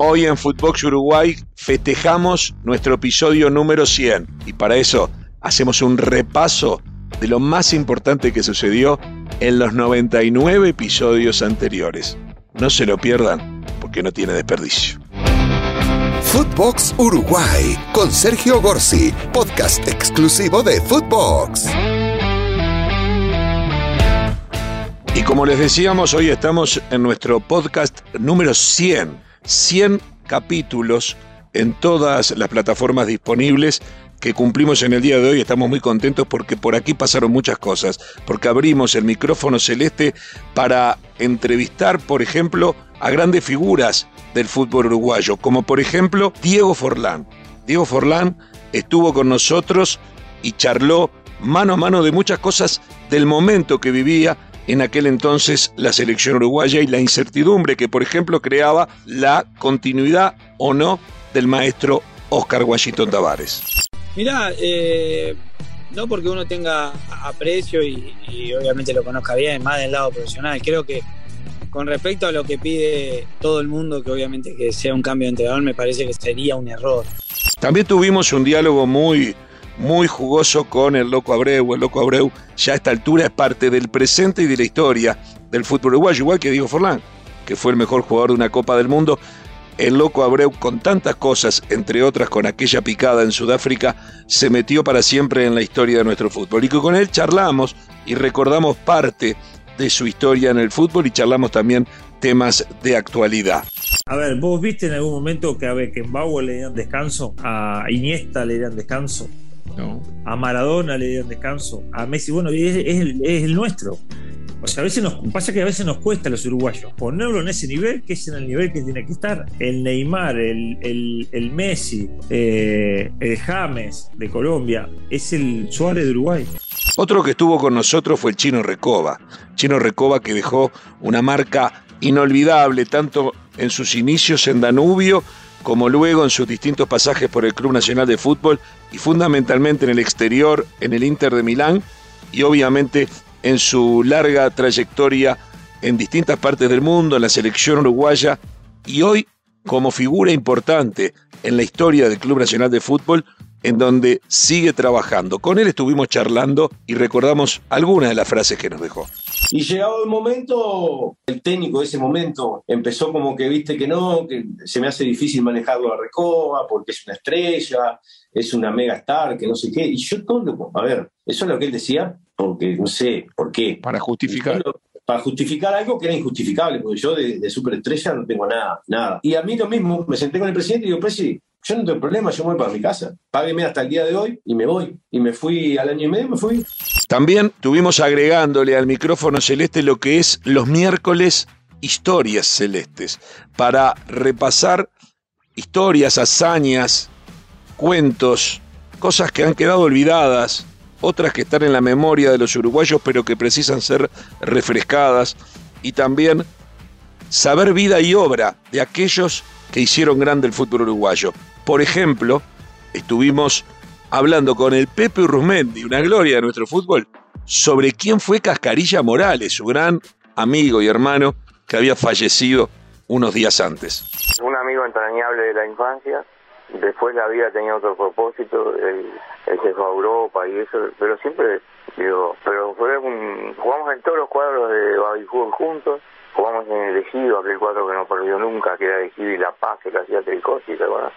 Hoy en Footbox Uruguay festejamos nuestro episodio número 100 y para eso hacemos un repaso de lo más importante que sucedió en los 99 episodios anteriores. No se lo pierdan porque no tiene desperdicio. Footbox Uruguay con Sergio Gorsi, podcast exclusivo de Footbox. Y como les decíamos, hoy estamos en nuestro podcast número 100. 100 capítulos en todas las plataformas disponibles que cumplimos en el día de hoy. Estamos muy contentos porque por aquí pasaron muchas cosas, porque abrimos el micrófono celeste para entrevistar, por ejemplo, a grandes figuras del fútbol uruguayo, como por ejemplo Diego Forlán. Diego Forlán estuvo con nosotros y charló mano a mano de muchas cosas del momento que vivía en aquel entonces la selección uruguaya y la incertidumbre que, por ejemplo, creaba la continuidad o no del maestro Oscar Washington Tavares. Mirá, eh, no porque uno tenga aprecio y, obviamente lo conozca bien, más del lado profesional, creo que con respecto a lo que pide todo el mundo, que obviamente que sea un cambio de entrenador, me parece que sería un error. También tuvimos un diálogo muy, muy jugoso con el Loco Abreu. El Loco Abreu ya a esta altura es parte del presente y de la historia del fútbol uruguayo, igual que Diego Forlán, que fue el mejor jugador de una Copa del Mundo. El Loco Abreu, con tantas cosas, entre otras con aquella picada en Sudáfrica, se metió para siempre en la historia de nuestro fútbol. Y con él charlamos y recordamos parte de su historia en el fútbol y charlamos también temas de actualidad. A ver, ¿vos viste en algún momento que a Beckenbauer le dieron descanso? ¿A Iniesta le dieron descanso? No. A Maradona le dieron descanso. A Messi, bueno, es, el, nuestro. O sea, a veces nos pasa que a veces nos cuesta a los uruguayos ponerlo en ese nivel, que es en el nivel que tiene que estar. El Neymar, el, el, Messi, eh, el James de Colombia, es el Suárez de Uruguay. Otro que estuvo con nosotros fue el Chino Recoba. Chino Recoba que dejó una marca inolvidable tanto en sus inicios en Danubio como luego en sus distintos pasajes por el Club Nacional de Fútbol y fundamentalmente en el exterior, en el Inter de Milán y obviamente en su larga trayectoria en distintas partes del mundo, en la selección uruguaya y hoy como figura importante en la historia del Club Nacional de Fútbol en donde sigue trabajando. Con él estuvimos charlando y recordamos algunas de las frases que nos dejó. Y llegado el momento, el técnico de ese momento empezó como que viste que no, que se me hace difícil manejarlo a Recoba porque es una estrella, es una mega star, que no sé qué. Y yo todo, a ver, eso es lo que él decía, porque no sé por qué. Para justificar. Para justificar algo que era injustificable, porque yo de, de superestrella no tengo nada, nada. Y a mí lo mismo, me senté con el presidente y digo, presidente, yo no tengo problema, yo me voy para mi casa. Págueme hasta el día de hoy y me voy. Y me fui al año y medio, me fui. También tuvimos agregándole al micrófono celeste lo que es los miércoles historias celestes, para repasar historias, hazañas, cuentos, cosas que han quedado olvidadas, otras que están en la memoria de los uruguayos pero que precisan ser refrescadas, y también saber vida y obra de aquellos que hicieron grande el fútbol uruguayo. Por ejemplo, estuvimos hablando con el Pepe Urruzmendi, una gloria de nuestro fútbol, sobre quién fue Cascarilla Morales, su gran amigo y hermano que había fallecido unos días antes. Un amigo entrañable de la infancia, después la vida tenía otro propósito, él, se fue a Europa y eso, pero siempre, digo, pero fue un, jugamos en todos los cuadros de Fútbol juntos, jugamos en el Ejido, aquel cuadro que no perdió nunca, que era Ejido y La Paz, que lo hacía Tricosi, ¿te acuerdas?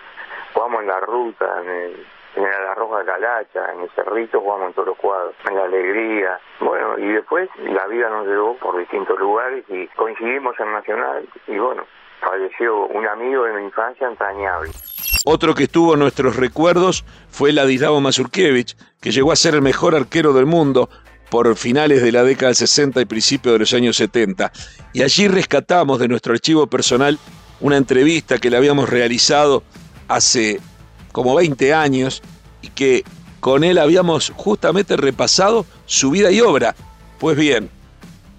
Jugamos en la ruta, en el, en la Roja Calacha, en el Cerrito, jugamos en todos los cuadros, en la Alegría. Bueno, y después la vida nos llevó por distintos lugares y coincidimos en Nacional y bueno, falleció un amigo de mi infancia entrañable. Otro que estuvo en nuestros recuerdos fue Ladislao Mazurkiewicz, que llegó a ser el mejor arquero del mundo, por finales de la década del 60 y principios de los años 70. Y allí rescatamos de nuestro archivo personal una entrevista que le habíamos realizado hace como 20 años y que con él habíamos justamente repasado su vida y obra. Pues bien,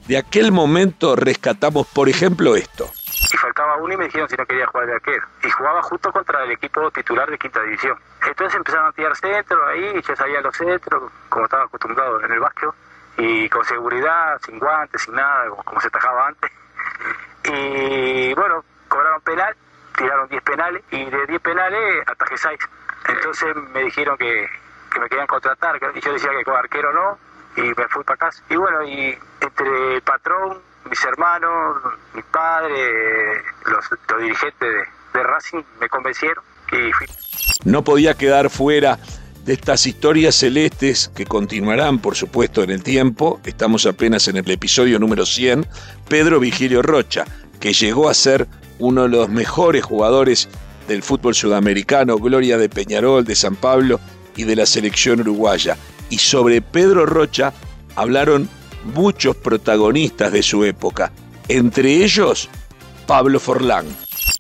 de aquel momento rescatamos, por ejemplo, esto. Y faltaba uno y me dijeron si no quería jugar de arquero. Y jugaba justo contra el equipo titular de quinta división. Entonces empezaron a tirar centro ahí, yo sabía los centros, como estaba acostumbrado en el básquet, y con seguridad, sin guantes, sin nada, como se tajaba antes. Y bueno, cobraron penal tiraron 10 penales y de 10 penales atajé 6. Entonces me dijeron que, que me querían contratar y yo decía que como arquero no y me fui para casa. Y bueno, y entre el patrón, mis hermanos, mi padre, los, dirigentes de, de Racing me convencieron y fui. No podía quedar fuera de estas historias celestes que continuarán, por supuesto, en el tiempo. Estamos apenas en el episodio número 100. Pedro Vigilio Rocha, que llegó a ser uno de los mejores jugadores del fútbol sudamericano, gloria de Peñarol, de San Pablo y de la selección uruguaya. Y sobre Pedro Rocha hablaron muchos protagonistas de su época, entre ellos Pablo Forlán.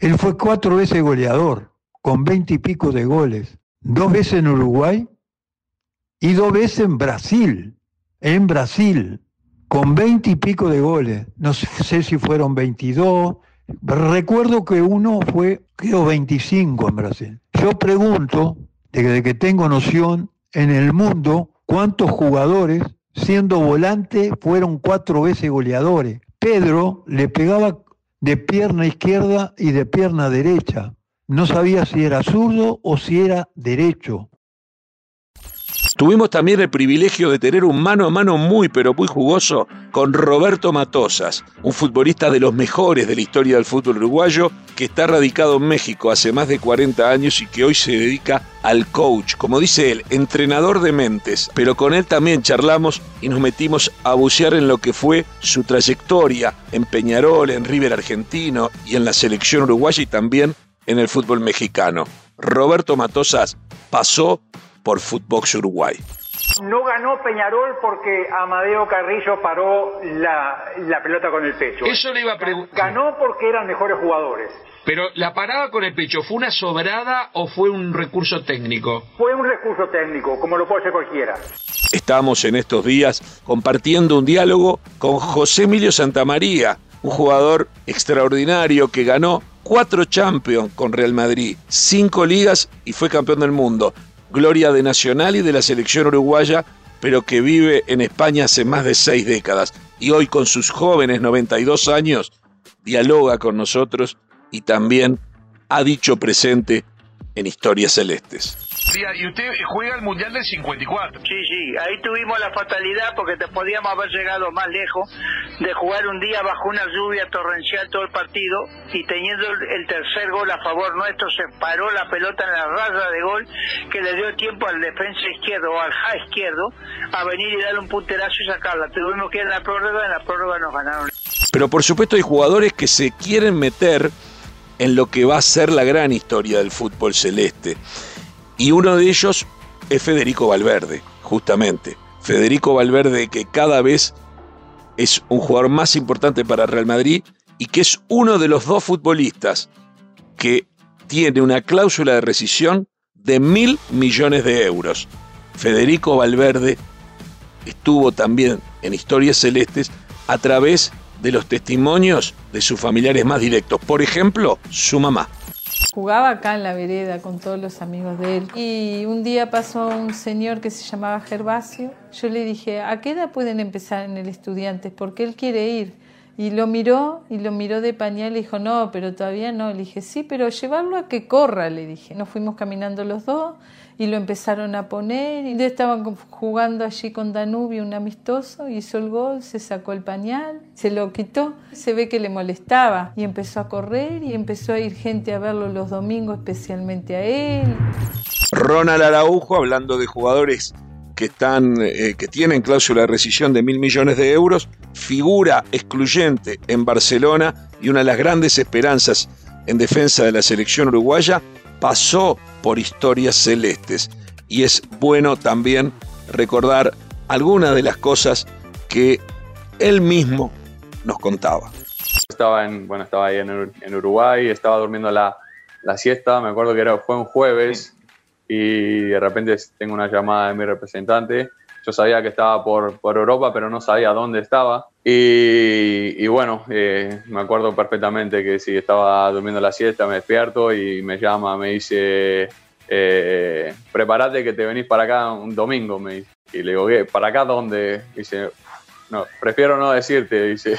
Él fue cuatro veces goleador, con veinte y pico de goles, dos veces en Uruguay y dos veces en Brasil, en Brasil, con veinte y pico de goles. No sé si fueron 22, Recuerdo que uno fue, creo, 25 en Brasil. Yo pregunto, desde que tengo noción, en el mundo, cuántos jugadores, siendo volante, fueron cuatro veces goleadores. Pedro le pegaba de pierna izquierda y de pierna derecha. No sabía si era zurdo o si era derecho. Tuvimos también el privilegio de tener un mano a mano muy pero muy jugoso con Roberto Matosas, un futbolista de los mejores de la historia del fútbol uruguayo que está radicado en México hace más de 40 años y que hoy se dedica al coach, como dice él, entrenador de mentes. Pero con él también charlamos y nos metimos a bucear en lo que fue su trayectoria en Peñarol, en River Argentino y en la selección uruguaya y también en el fútbol mexicano. Roberto Matosas pasó por Footbox Uruguay. No ganó Peñarol porque Amadeo Carrillo paró la, pelota con el pecho. Eso le iba a preguntar. Ganó porque eran mejores jugadores. Pero la parada con el pecho, ¿fue una sobrada o fue un recurso técnico? Fue un recurso técnico, como lo puede hacer cualquiera. Estamos en estos días compartiendo un diálogo con José Emilio Santamaría, un jugador extraordinario que ganó cuatro Champions con Real Madrid, cinco ligas y fue campeón del mundo gloria de Nacional y de la selección uruguaya, pero que vive en España hace más de seis décadas. Y hoy con sus jóvenes 92 años dialoga con nosotros y también ha dicho presente en Historias Celestes. Y usted juega el Mundial del 54. Sí, sí, ahí tuvimos la fatalidad porque te podíamos haber llegado más lejos de jugar un día bajo una lluvia torrencial todo el partido y teniendo el tercer gol a favor nuestro se paró la pelota en la raya de gol que le dio tiempo al defensa izquierdo o al ja izquierdo a venir y darle un punterazo y sacarla. Tuvimos que ir a la prórroga, en la prórroga nos ganaron. Pero por supuesto hay jugadores que se quieren meter en lo que va a ser la gran historia del fútbol celeste. Y uno de ellos es Federico Valverde, justamente. Federico Valverde que cada vez es un jugador más importante para Real Madrid y que es uno de los dos futbolistas que tiene una cláusula de rescisión de mil millones de euros. Federico Valverde estuvo también en Historias Celestes a través de los testimonios de sus familiares más directos. Por ejemplo, su mamá. Jugaba acá en la vereda con todos los amigos de él. Y un día pasó un señor que se llamaba Gervasio. Yo le dije, ¿a qué edad pueden empezar en el estudiante? Porque él quiere ir. Y lo miró, y lo miró de pañal y dijo, no, pero todavía no. Le dije, sí, pero llevarlo a que corra, le dije. Nos fuimos caminando los dos y lo empezaron a poner. Y estaban jugando allí con Danubio, un amistoso, hizo el gol, se sacó el pañal, se lo quitó. Se ve que le molestaba y empezó a correr y empezó a ir gente a verlo los domingos, especialmente a él. Ronald Araujo, hablando de jugadores que, están, eh, que tienen cláusula de rescisión de mil millones de euros, figura excluyente en Barcelona y una de las grandes esperanzas en defensa de la selección uruguaya, pasó por historias celestes. Y es bueno también recordar algunas de las cosas que él mismo nos contaba. Estaba, en, bueno, estaba ahí en, Uruguay, estaba durmiendo la, la, siesta, me acuerdo que era, fue un jueves y de repente tengo una llamada de mi representante. Yo sabía que estaba por, por Europa, pero no sabía dónde estaba. Y, bueno, eh, me acuerdo perfectamente que si estaba durmiendo la siesta, me despierto y me llama, me dice, eh, prepárate que te venís para acá un domingo. Me Y le digo, ¿qué? ¿Para acá dónde? Dice, no, prefiero no decirte. Dice,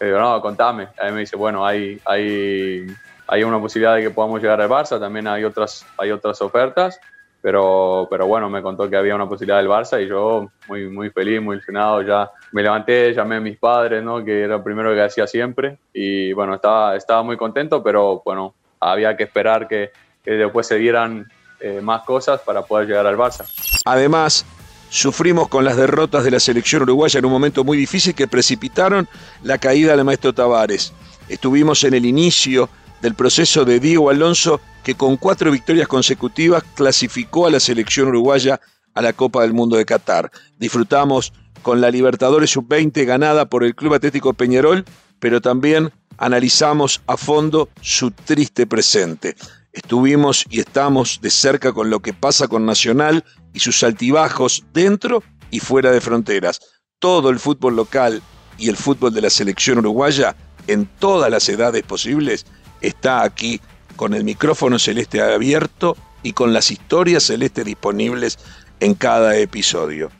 le digo, no, contame. Ahí me dice, bueno, hay, hay, hay una posibilidad de que podamos llegar al Barça, también hay otras, hay otras ofertas, pero, pero bueno, me contó que había una posibilidad del Barça y yo muy, muy feliz, muy ilusionado, ya me levanté, llamé a mis padres, ¿no? que era lo primero que hacía siempre, y bueno, estaba, estaba muy contento, pero bueno, había que esperar que, que después se dieran eh, más cosas para poder llegar al Barça. Además, sufrimos con las derrotas de la selección uruguaya en un momento muy difícil que precipitaron la caída del maestro Tavares. Estuvimos en el inicio del proceso de Diego Alonso, que con cuatro victorias consecutivas clasificó a la selección uruguaya a la Copa del Mundo de Qatar. Disfrutamos con la Libertadores Sub-20 ganada por el Club Atlético Peñarol, pero también analizamos a fondo su triste presente. Estuvimos y estamos de cerca con lo que pasa con Nacional y sus altibajos dentro y fuera de fronteras. Todo el fútbol local y el fútbol de la selección uruguaya, en todas las edades posibles, está aquí con el micrófono celeste abierto y con las historias celestes disponibles en cada episodio.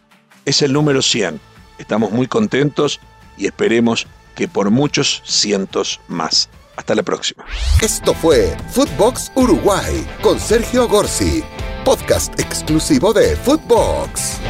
Es el número 100. Estamos muy contentos y esperemos que por muchos cientos más. Hasta la próxima. Esto fue Footbox Uruguay con Sergio Gorsi, podcast exclusivo de Footbox.